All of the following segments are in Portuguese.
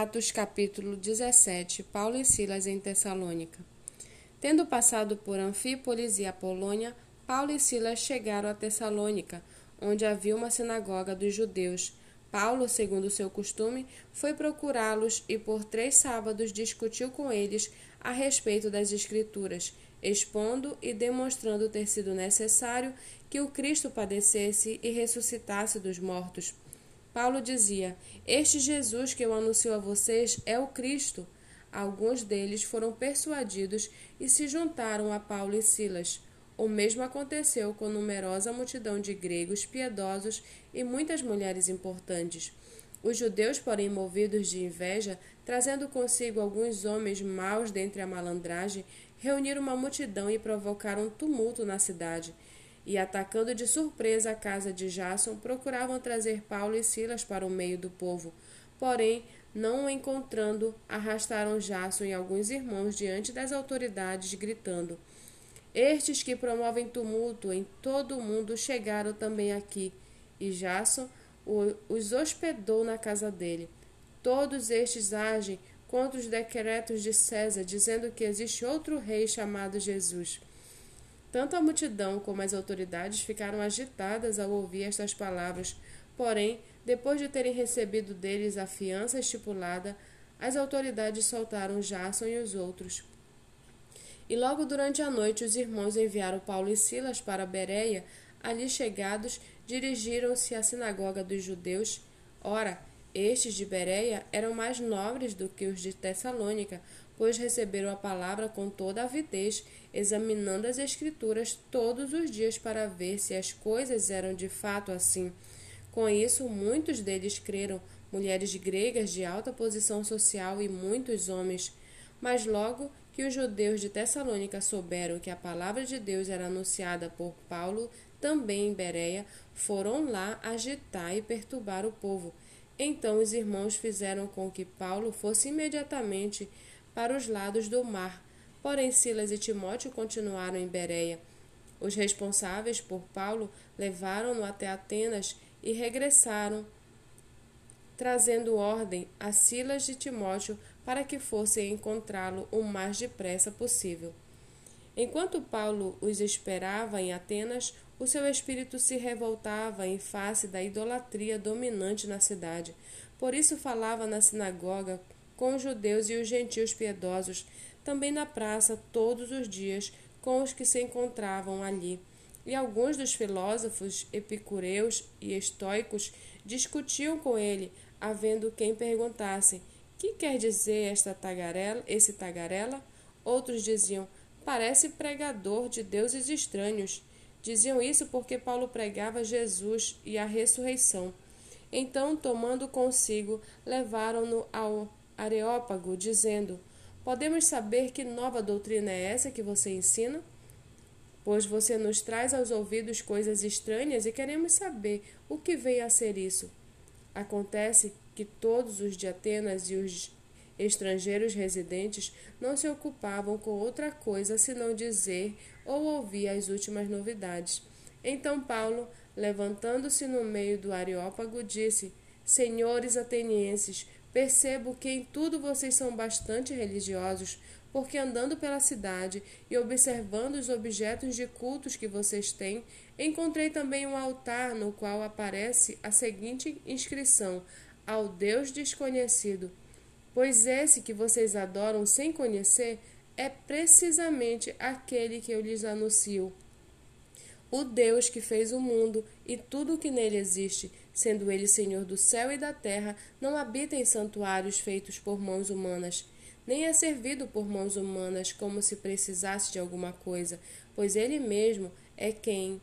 Atos capítulo 17 Paulo e Silas em Tessalônica Tendo passado por Anfípolis e Apolônia, Paulo e Silas chegaram a Tessalônica, onde havia uma sinagoga dos judeus. Paulo, segundo seu costume, foi procurá-los e por três sábados discutiu com eles a respeito das Escrituras, expondo e demonstrando ter sido necessário que o Cristo padecesse e ressuscitasse dos mortos. Paulo dizia: Este Jesus que eu anuncio a vocês é o Cristo. Alguns deles foram persuadidos e se juntaram a Paulo e Silas. O mesmo aconteceu com numerosa multidão de gregos piedosos e muitas mulheres importantes. Os judeus, porém, movidos de inveja, trazendo consigo alguns homens maus dentre a malandragem, reuniram uma multidão e provocaram tumulto na cidade e, atacando de surpresa a casa de Jason, procuravam trazer Paulo e Silas para o meio do povo. Porém, não o encontrando, arrastaram Jason e alguns irmãos diante das autoridades, gritando: Estes que promovem tumulto em todo o mundo chegaram também aqui. E Jason os hospedou na casa dele. Todos estes agem contra os decretos de César, dizendo que existe outro rei chamado Jesus. Tanto a multidão como as autoridades ficaram agitadas ao ouvir estas palavras. Porém, depois de terem recebido deles a fiança estipulada, as autoridades soltaram Jason e os outros. E logo durante a noite os irmãos enviaram Paulo e Silas para Bereia. Ali chegados, dirigiram-se à sinagoga dos judeus. Ora, estes de Bereia eram mais nobres do que os de Tessalônica, pois receberam a palavra com toda avidez, examinando as Escrituras todos os dias para ver se as coisas eram de fato assim. Com isso, muitos deles creram, mulheres gregas de alta posição social e muitos homens. Mas logo que os judeus de Tessalônica souberam que a palavra de Deus era anunciada por Paulo também em Bereia, foram lá agitar e perturbar o povo. Então os irmãos fizeram com que Paulo fosse imediatamente para os lados do mar. Porém, Silas e Timóteo continuaram em Bereia. Os responsáveis por Paulo levaram-no até Atenas e regressaram, trazendo ordem a Silas e Timóteo para que fossem encontrá-lo o mais depressa possível. Enquanto Paulo os esperava em Atenas, o seu espírito se revoltava em face da idolatria dominante na cidade. Por isso falava na sinagoga com os judeus e os gentios piedosos, também na praça todos os dias com os que se encontravam ali. E alguns dos filósofos epicureus e estoicos discutiam com ele, havendo quem perguntasse: "Que quer dizer esta tagarela, esse tagarela?" Outros diziam: "Parece pregador de deuses estranhos." Diziam isso porque Paulo pregava Jesus e a ressurreição. Então, tomando consigo, levaram-no ao Areópago, dizendo: Podemos saber que nova doutrina é essa que você ensina? Pois você nos traz aos ouvidos coisas estranhas e queremos saber o que vem a ser isso. Acontece que todos os de Atenas e os estrangeiros residentes não se ocupavam com outra coisa senão dizer ou ouvir as últimas novidades. Então Paulo, levantando-se no meio do Areópago, disse: Senhores atenienses, Percebo que em tudo vocês são bastante religiosos, porque andando pela cidade e observando os objetos de cultos que vocês têm, encontrei também um altar no qual aparece a seguinte inscrição: Ao Deus desconhecido. Pois esse que vocês adoram sem conhecer é precisamente aquele que eu lhes anuncio. O Deus que fez o mundo e tudo o que nele existe, sendo ele Senhor do céu e da terra, não habita em santuários feitos por mãos humanas, nem é servido por mãos humanas como se precisasse de alguma coisa, pois ele mesmo é quem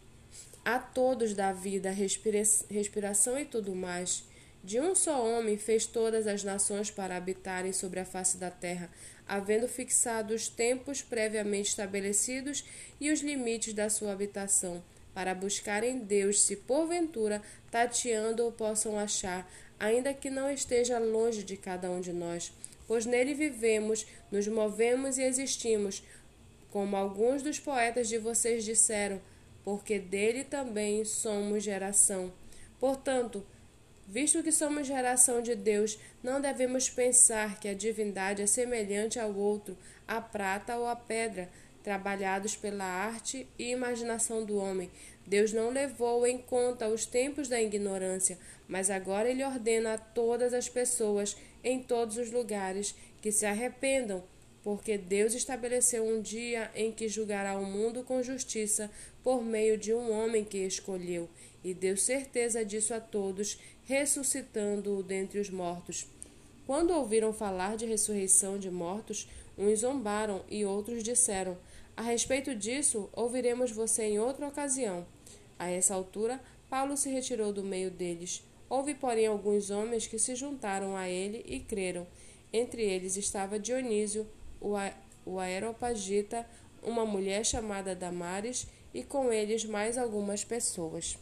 a todos dá vida, respira respiração e tudo mais. De um só homem fez todas as nações para habitarem sobre a face da terra, havendo fixado os tempos previamente estabelecidos e os limites da sua habitação para buscarem Deus, se porventura tateando o possam achar, ainda que não esteja longe de cada um de nós, pois nele vivemos, nos movemos e existimos, como alguns dos poetas de vocês disseram, porque dele também somos geração. Portanto, Visto que somos geração de Deus, não devemos pensar que a divindade é semelhante ao outro, à prata ou à pedra, trabalhados pela arte e imaginação do homem. Deus não levou em conta os tempos da ignorância, mas agora ele ordena a todas as pessoas, em todos os lugares, que se arrependam, porque Deus estabeleceu um dia em que julgará o mundo com justiça por meio de um homem que escolheu, e deu certeza disso a todos ressuscitando-o dentre os mortos. Quando ouviram falar de ressurreição de mortos, uns zombaram e outros disseram: A respeito disso, ouviremos você em outra ocasião. A essa altura, Paulo se retirou do meio deles. Houve, porém, alguns homens que se juntaram a ele e creram. Entre eles estava Dionísio, o Aeropagita, uma mulher chamada Damares, e com eles mais algumas pessoas.